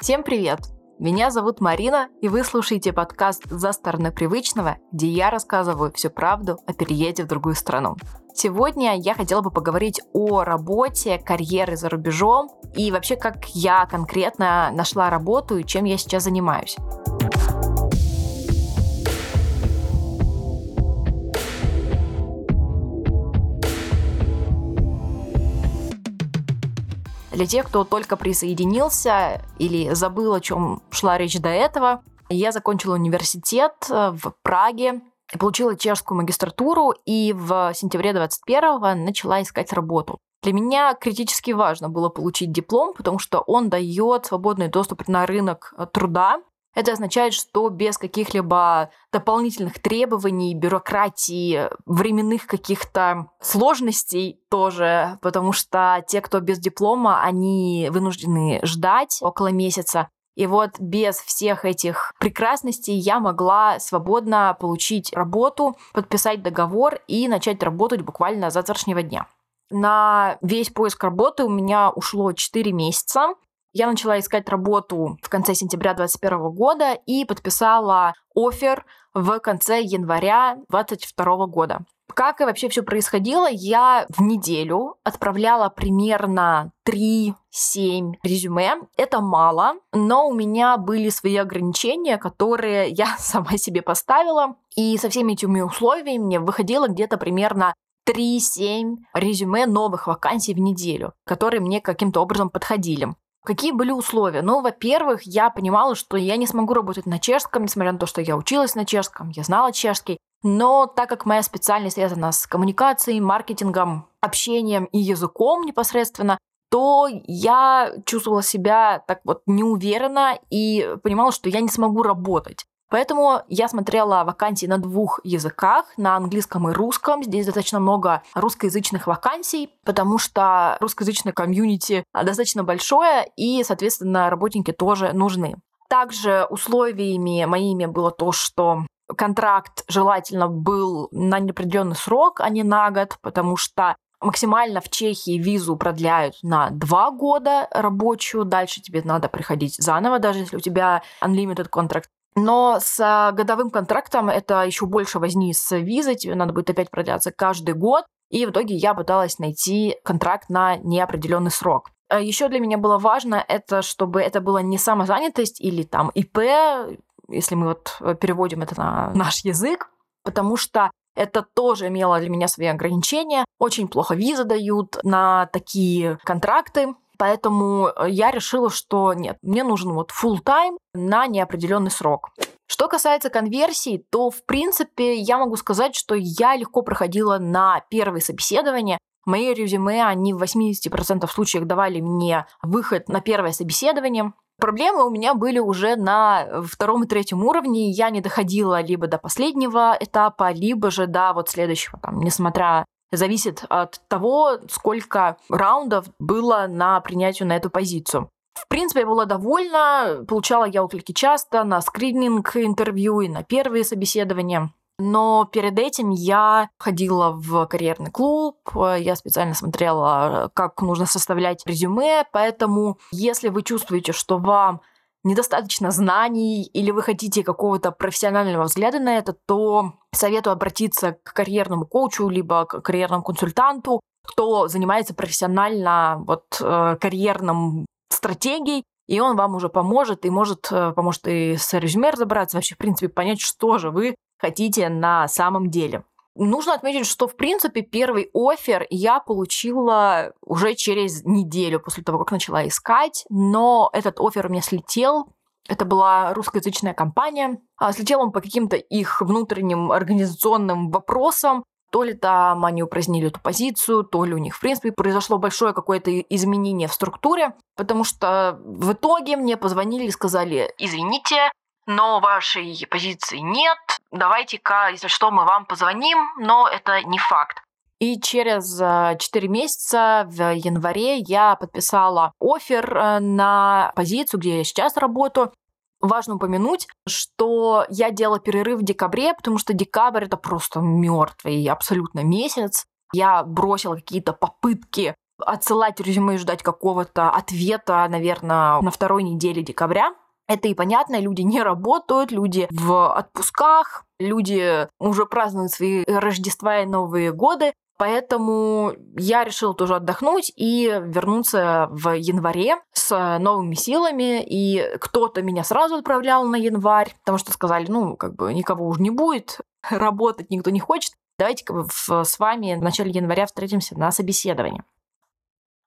Всем привет! Меня зовут Марина, и вы слушаете подкаст «За стороной привычного», где я рассказываю всю правду о переезде в другую страну. Сегодня я хотела бы поговорить о работе, карьере за рубежом и вообще, как я конкретно нашла работу и чем я сейчас занимаюсь. Для тех, кто только присоединился или забыл, о чем шла речь до этого, я закончила университет э, в Праге, получила чешскую магистратуру и в сентябре 21-го начала искать работу. Для меня критически важно было получить диплом, потому что он дает свободный доступ на рынок э, труда, это означает, что без каких-либо дополнительных требований, бюрократии, временных каких-то сложностей тоже, потому что те, кто без диплома, они вынуждены ждать около месяца. И вот без всех этих прекрасностей я могла свободно получить работу, подписать договор и начать работать буквально с завтрашнего дня. На весь поиск работы у меня ушло 4 месяца. Я начала искать работу в конце сентября 2021 года и подписала офер в конце января 2022 года. Как и вообще все происходило, я в неделю отправляла примерно 3-7 резюме. Это мало, но у меня были свои ограничения, которые я сама себе поставила. И со всеми этими условиями мне выходило где-то примерно 3-7 резюме новых вакансий в неделю, которые мне каким-то образом подходили. Какие были условия? Ну, во-первых, я понимала, что я не смогу работать на чешском, несмотря на то, что я училась на чешском, я знала чешский. Но так как моя специальность связана с коммуникацией, маркетингом, общением и языком непосредственно, то я чувствовала себя так вот неуверенно и понимала, что я не смогу работать. Поэтому я смотрела вакансии на двух языках, на английском и русском. Здесь достаточно много русскоязычных вакансий, потому что русскоязычное комьюнити достаточно большое, и, соответственно, работники тоже нужны. Также условиями моими было то, что контракт желательно был на неопределенный срок, а не на год, потому что Максимально в Чехии визу продляют на два года рабочую, дальше тебе надо приходить заново, даже если у тебя unlimited контракт. Но с а, годовым контрактом это еще больше возни с визой, тебе надо будет опять продляться каждый год. И в итоге я пыталась найти контракт на неопределенный срок. А еще для меня было важно это, чтобы это была не самозанятость или там ИП, если мы вот э, переводим это на наш язык, потому что это тоже имело для меня свои ограничения. Очень плохо визы дают на такие контракты. Поэтому э, я решила, что нет, мне нужен вот full time на неопределенный срок. Что касается конверсии, то, в принципе, я могу сказать, что я легко проходила на первые собеседования. Мои резюме, они в 80% случаев давали мне выход на первое собеседование. Проблемы у меня были уже на втором и третьем уровне. Я не доходила либо до последнего этапа, либо же до вот следующего, там, несмотря зависит от того, сколько раундов было на принятию на эту позицию. В принципе, я была довольна, получала я отклики часто на скрининг интервью и на первые собеседования. Но перед этим я ходила в карьерный клуб, я специально смотрела, как нужно составлять резюме, поэтому если вы чувствуете, что вам недостаточно знаний или вы хотите какого-то профессионального взгляда на это, то советую обратиться к карьерному коучу либо к карьерному консультанту, кто занимается профессионально вот э, карьерным стратегией, и он вам уже поможет, и может э, поможет и с резюме разобраться, вообще, в принципе, понять, что же вы хотите на самом деле. Нужно отметить, что, в принципе, первый офер я получила уже через неделю после того, как начала искать, но этот офер у меня слетел. Это была русскоязычная компания. А слетел он по каким-то их внутренним организационным вопросам. То ли там они упразднили эту позицию, то ли у них, в принципе, произошло большое какое-то изменение в структуре, потому что в итоге мне позвонили и сказали, извините, но вашей позиции нет, давайте-ка, если что, мы вам позвоним, но это не факт. И через 4 э, месяца в январе я подписала офер э, на позицию, где я сейчас работаю. Важно упомянуть, что я делала перерыв в декабре, потому что декабрь это просто мертвый абсолютно месяц. Я бросила какие-то попытки отсылать резюме и ждать какого-то ответа, наверное, на второй неделе декабря. Это и понятно, люди не работают, люди в отпусках, люди уже празднуют свои Рождества и Новые годы. Поэтому я решила тоже отдохнуть и вернуться в январе с новыми силами. И кто-то меня сразу отправлял на январь, потому что сказали, ну, как бы никого уже не будет, работать никто не хочет. Давайте с вами в начале января встретимся на собеседовании.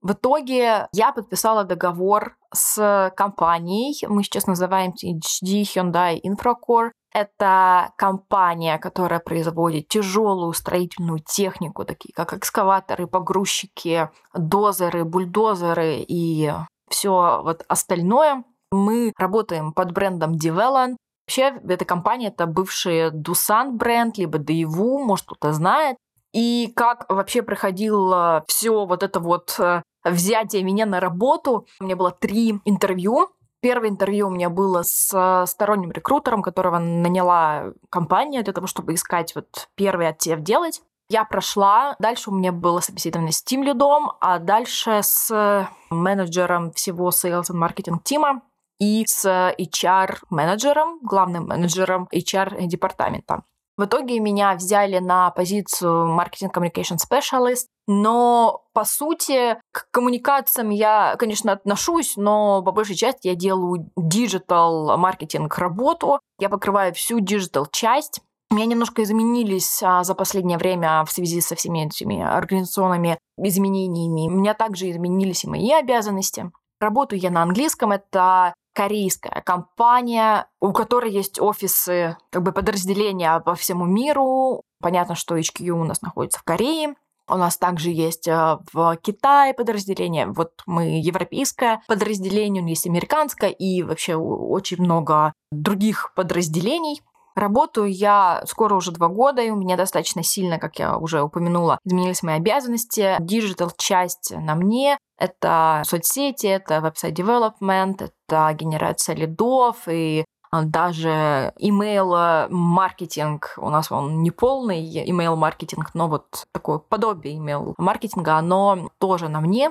В итоге я подписала договор с компанией, мы сейчас называем HD Hyundai Infracore. Это компания, которая производит тяжелую строительную технику, такие как экскаваторы, погрузчики, дозеры, бульдозеры и все вот остальное. Мы работаем под брендом Develon. Вообще, эта компания — это бывший Дусан бренд, либо Daewoo, может, кто-то знает. И как вообще проходило все вот это вот э, взятие меня на работу. У меня было три интервью. Первое интервью у меня было с сторонним рекрутером, которого наняла компания для того, чтобы искать вот первый отсев делать. Я прошла, дальше у меня было собеседование с тим лидом, а дальше с менеджером всего sales и маркетинг тима и с HR-менеджером, главным менеджером HR-департамента. В итоге меня взяли на позицию marketing communication specialist, но по сути к коммуникациям я, конечно, отношусь, но по большей части я делаю digital marketing работу, я покрываю всю digital часть. У меня немножко изменились а, за последнее время в связи со всеми этими организационными изменениями. У меня также изменились и мои обязанности. Работаю я на английском. Это корейская компания, у которой есть офисы, как бы подразделения по всему миру. Понятно, что HQ у нас находится в Корее. У нас также есть э, в Китае подразделение. Вот мы европейское подразделение, у нас есть американское и вообще очень много других подразделений. Работаю я скоро уже два года, и у меня достаточно сильно, как я уже упомянула, изменились мои обязанности. Digital часть на мне. Это соцсети, это website development, это генерация лидов и а, даже email маркетинг у нас он не полный email маркетинг, но вот такое подобие email маркетинга, оно тоже на мне.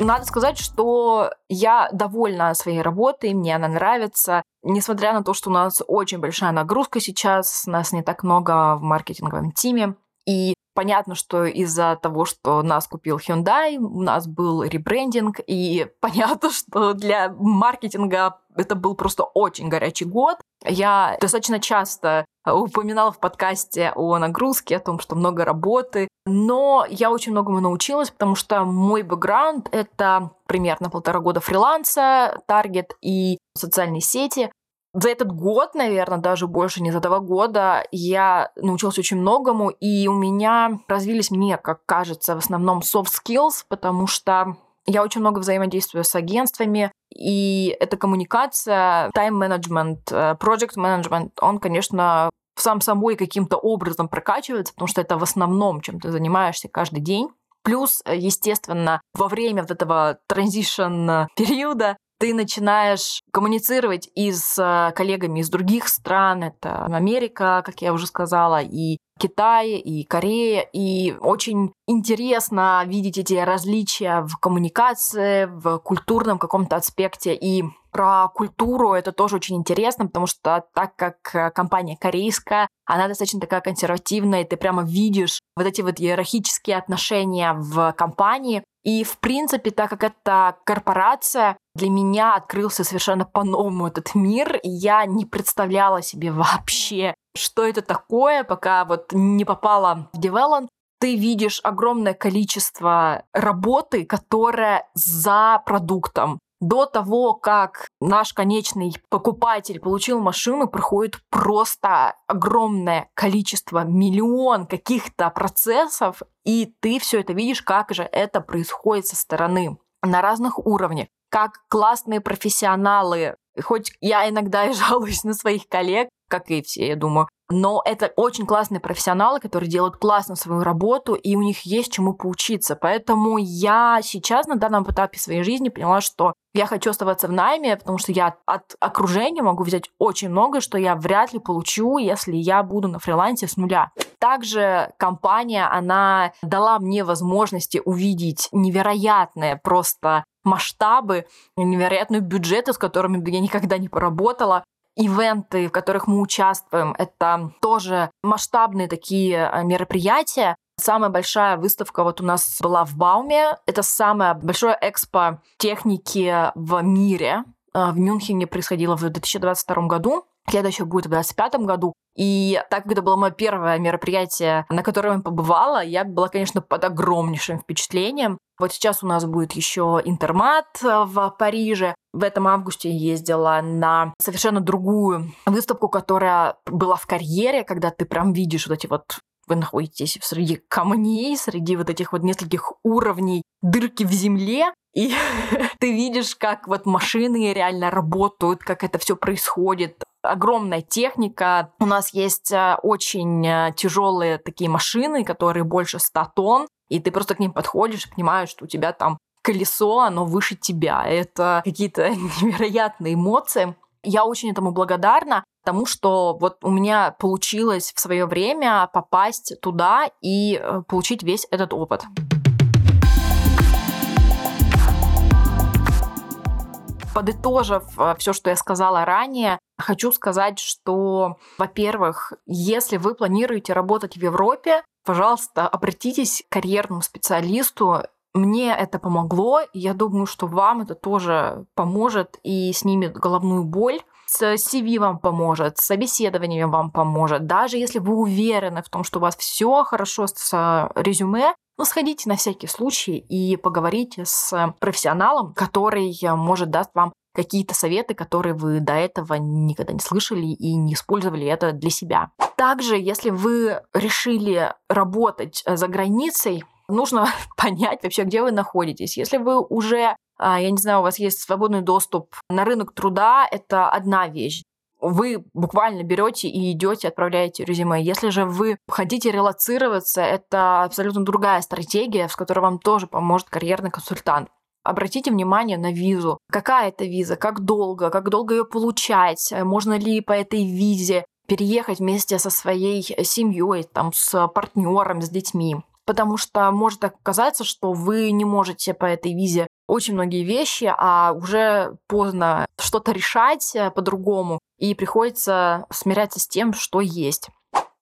Надо сказать, что я довольна своей работой, мне она нравится. Несмотря на то, что у нас очень большая нагрузка сейчас, нас не так много в маркетинговом тиме. И понятно, что из-за того, что нас купил Hyundai, у нас был ребрендинг, и понятно, что для маркетинга это был просто очень горячий год. Я достаточно часто упоминала в подкасте о нагрузке, о том, что много работы, но я очень многому научилась, потому что мой бэкграунд — это примерно полтора года фриланса, таргет и социальные сети. За этот год, наверное, даже больше не за два года, я научилась очень многому, и у меня развились, мне как кажется, в основном soft skills, потому что я очень много взаимодействую с агентствами, и эта коммуникация, тайм-менеджмент, проект-менеджмент, он, конечно, сам собой каким-то образом прокачивается, потому что это в основном, чем ты занимаешься каждый день. Плюс, естественно, во время вот этого транзишн периода ты начинаешь коммуницировать и с э, коллегами из других стран. Это Америка, как я уже сказала, и Китай, и Корея. И очень интересно видеть эти различия в коммуникации, в культурном каком-то аспекте. И про культуру это тоже очень интересно, потому что так как э, компания корейская, она достаточно такая консервативная, и ты прямо видишь вот эти вот иерархические отношения в компании, и, в принципе, так как это корпорация, для меня открылся совершенно по-новому этот мир, и я не представляла себе вообще, что это такое, пока вот не попала в Develon. Ты видишь огромное количество работы, которая за продуктом. До того, как наш конечный покупатель получил машину, проходит просто огромное количество, миллион каких-то процессов, и ты все это видишь, как же это происходит со стороны. На разных уровнях, как классные профессионалы, хоть я иногда и жалуюсь на своих коллег, как и все, я думаю, но это очень классные профессионалы, которые делают классно свою работу, и у них есть чему поучиться. Поэтому я сейчас на данном этапе своей жизни поняла, что я хочу оставаться в найме, потому что я от окружения могу взять очень много, что я вряд ли получу, если я буду на фрилансе с нуля. Также компания, она дала мне возможности увидеть невероятные просто масштабы, невероятные бюджеты, с которыми я никогда не поработала. Ивенты, в которых мы участвуем, это тоже масштабные такие э, мероприятия. Самая большая выставка вот у нас была в Бауме. Это самое большое экспо техники в мире. Э, в Мюнхене происходило в 2022 году. Следующее будет в 2025 году. И так как это было мое первое мероприятие, на котором я побывала, я была, конечно, под огромнейшим впечатлением. Вот сейчас у нас будет еще интермат в Париже. В этом августе ездила на совершенно другую выставку, которая была в карьере, когда ты прям видишь вот эти вот вы находитесь среди камней, среди вот этих вот нескольких уровней дырки в земле, и ты видишь, как вот машины реально работают, как это все происходит огромная техника. У нас есть э, очень э, тяжелые такие машины, которые больше 100 тонн, и ты просто к ним подходишь и понимаешь, что у тебя там колесо, оно выше тебя. Это какие-то невероятные эмоции. Я очень этому благодарна, тому, что вот у меня получилось в свое время попасть туда и э, получить весь этот опыт. Подытожив все, что я сказала ранее, Хочу сказать, что, во-первых, если вы планируете работать в Европе, пожалуйста, обратитесь к карьерному специалисту. Мне это помогло, и я думаю, что вам это тоже поможет и снимет головную боль. С CV вам поможет, с собеседованием вам поможет. Даже если вы уверены в том, что у вас все хорошо с резюме, ну, сходите на всякий случай и поговорите с профессионалом, который может даст вам какие-то советы, которые вы до этого никогда не слышали и не использовали это для себя. Также, если вы решили работать э, за границей, нужно понять вообще, где вы находитесь. Если вы уже, а, я не знаю, у вас есть свободный доступ на рынок труда, это одна вещь вы буквально берете и идете, отправляете резюме. Если же вы хотите релацироваться, это абсолютно другая стратегия, с которой вам тоже поможет карьерный консультант. Обратите внимание на визу. Какая это виза, как долго, как долго ее получать, можно ли по этой визе переехать вместе со своей семьей, там, с партнером, с детьми. Потому что может оказаться, что вы не можете по этой визе очень многие вещи, а уже поздно что-то решать э, по-другому, и приходится смиряться с тем, что есть.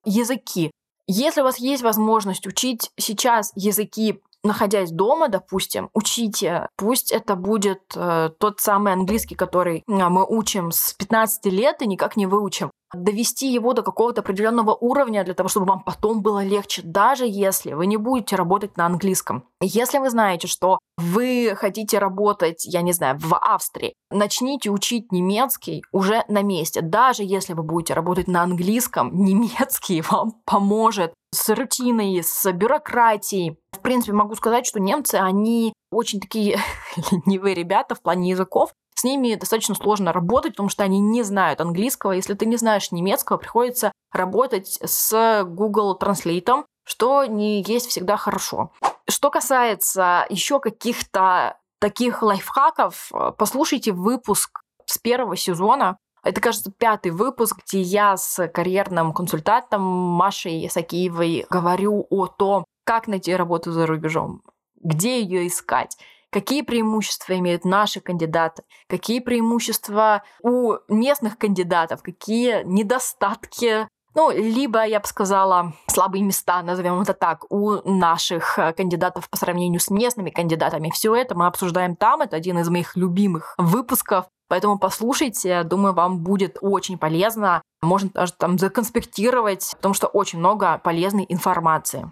Языки. Если у вас есть возможность учить сейчас языки находясь дома, допустим, учите. Пусть это будет э, тот самый английский, который э, мы учим с 15 лет и никак не выучим. Довести его до какого-то определенного уровня для того, чтобы вам потом было легче, даже если вы не будете работать на английском. Если вы знаете, что вы хотите работать, я не знаю, в Австрии, начните учить немецкий уже на месте. Даже если вы будете работать на английском, немецкий вам поможет с рутиной, с бюрократией. Принципе, могу сказать, что немцы, они очень такие ленивые ребята в плане языков. С ними достаточно сложно работать, потому что они не знают английского. Если ты не знаешь немецкого, приходится работать с Google Translate, что не есть всегда хорошо. Что касается еще каких-то таких лайфхаков, послушайте выпуск с первого сезона это, кажется, пятый выпуск, где я с карьерным консультантом Машей Сакиевой говорю о том, как найти работу за рубежом, где ее искать, какие преимущества имеют наши кандидаты, какие преимущества у местных кандидатов, какие недостатки ну, либо, я бы сказала, слабые места, назовем это так, у наших кандидатов по сравнению с местными кандидатами. Все это мы обсуждаем там. Это один из моих любимых выпусков. Поэтому послушайте, думаю, вам будет очень полезно. Можно даже там законспектировать, потому что очень много полезной информации.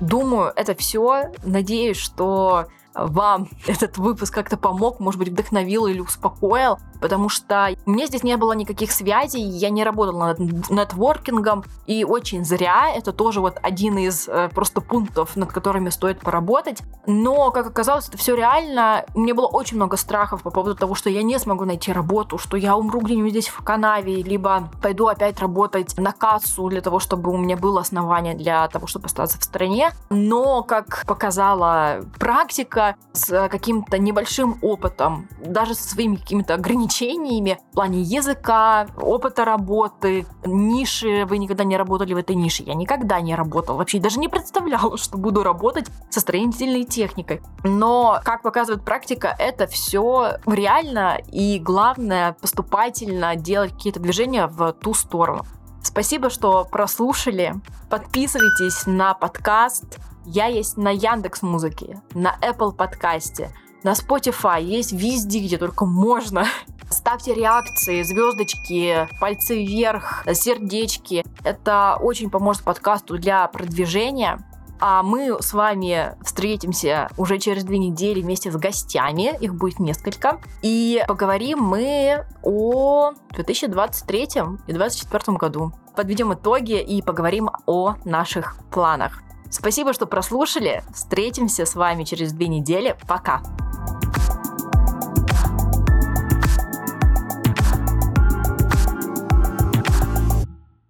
Думаю, это все. Надеюсь, что вам этот выпуск как-то помог, может быть, вдохновил или успокоил, потому что меня здесь не было никаких связей, я не работала над нетворкингом, и очень зря, это тоже вот один из э, просто пунктов, над которыми стоит поработать. Но, как оказалось, это все реально. У меня было очень много страхов по поводу того, что я не смогу найти работу, что я умру где-нибудь здесь в канаве, либо пойду опять работать на кассу для того, чтобы у меня было основание для того, чтобы остаться в стране. Но, как показала практика, человека с каким-то небольшим опытом, даже со своими какими-то ограничениями в плане языка, опыта работы, ниши. Вы никогда не работали в этой нише. Я никогда не работала. Вообще даже не представляла, что буду работать со строительной техникой. Но, как показывает практика, это все реально и главное поступательно делать какие-то движения в ту сторону. Спасибо, что прослушали. Подписывайтесь на подкаст. Я есть на Яндекс Музыке, на Apple подкасте, на Spotify, есть везде, где только можно. Ставьте реакции, звездочки, пальцы вверх, сердечки. Это очень поможет подкасту для продвижения. А мы с вами встретимся уже через две недели вместе с гостями. Их будет несколько. И поговорим мы о 2023 и 2024 году. Подведем итоги и поговорим о наших планах. Спасибо, что прослушали. Встретимся с вами через две недели. Пока.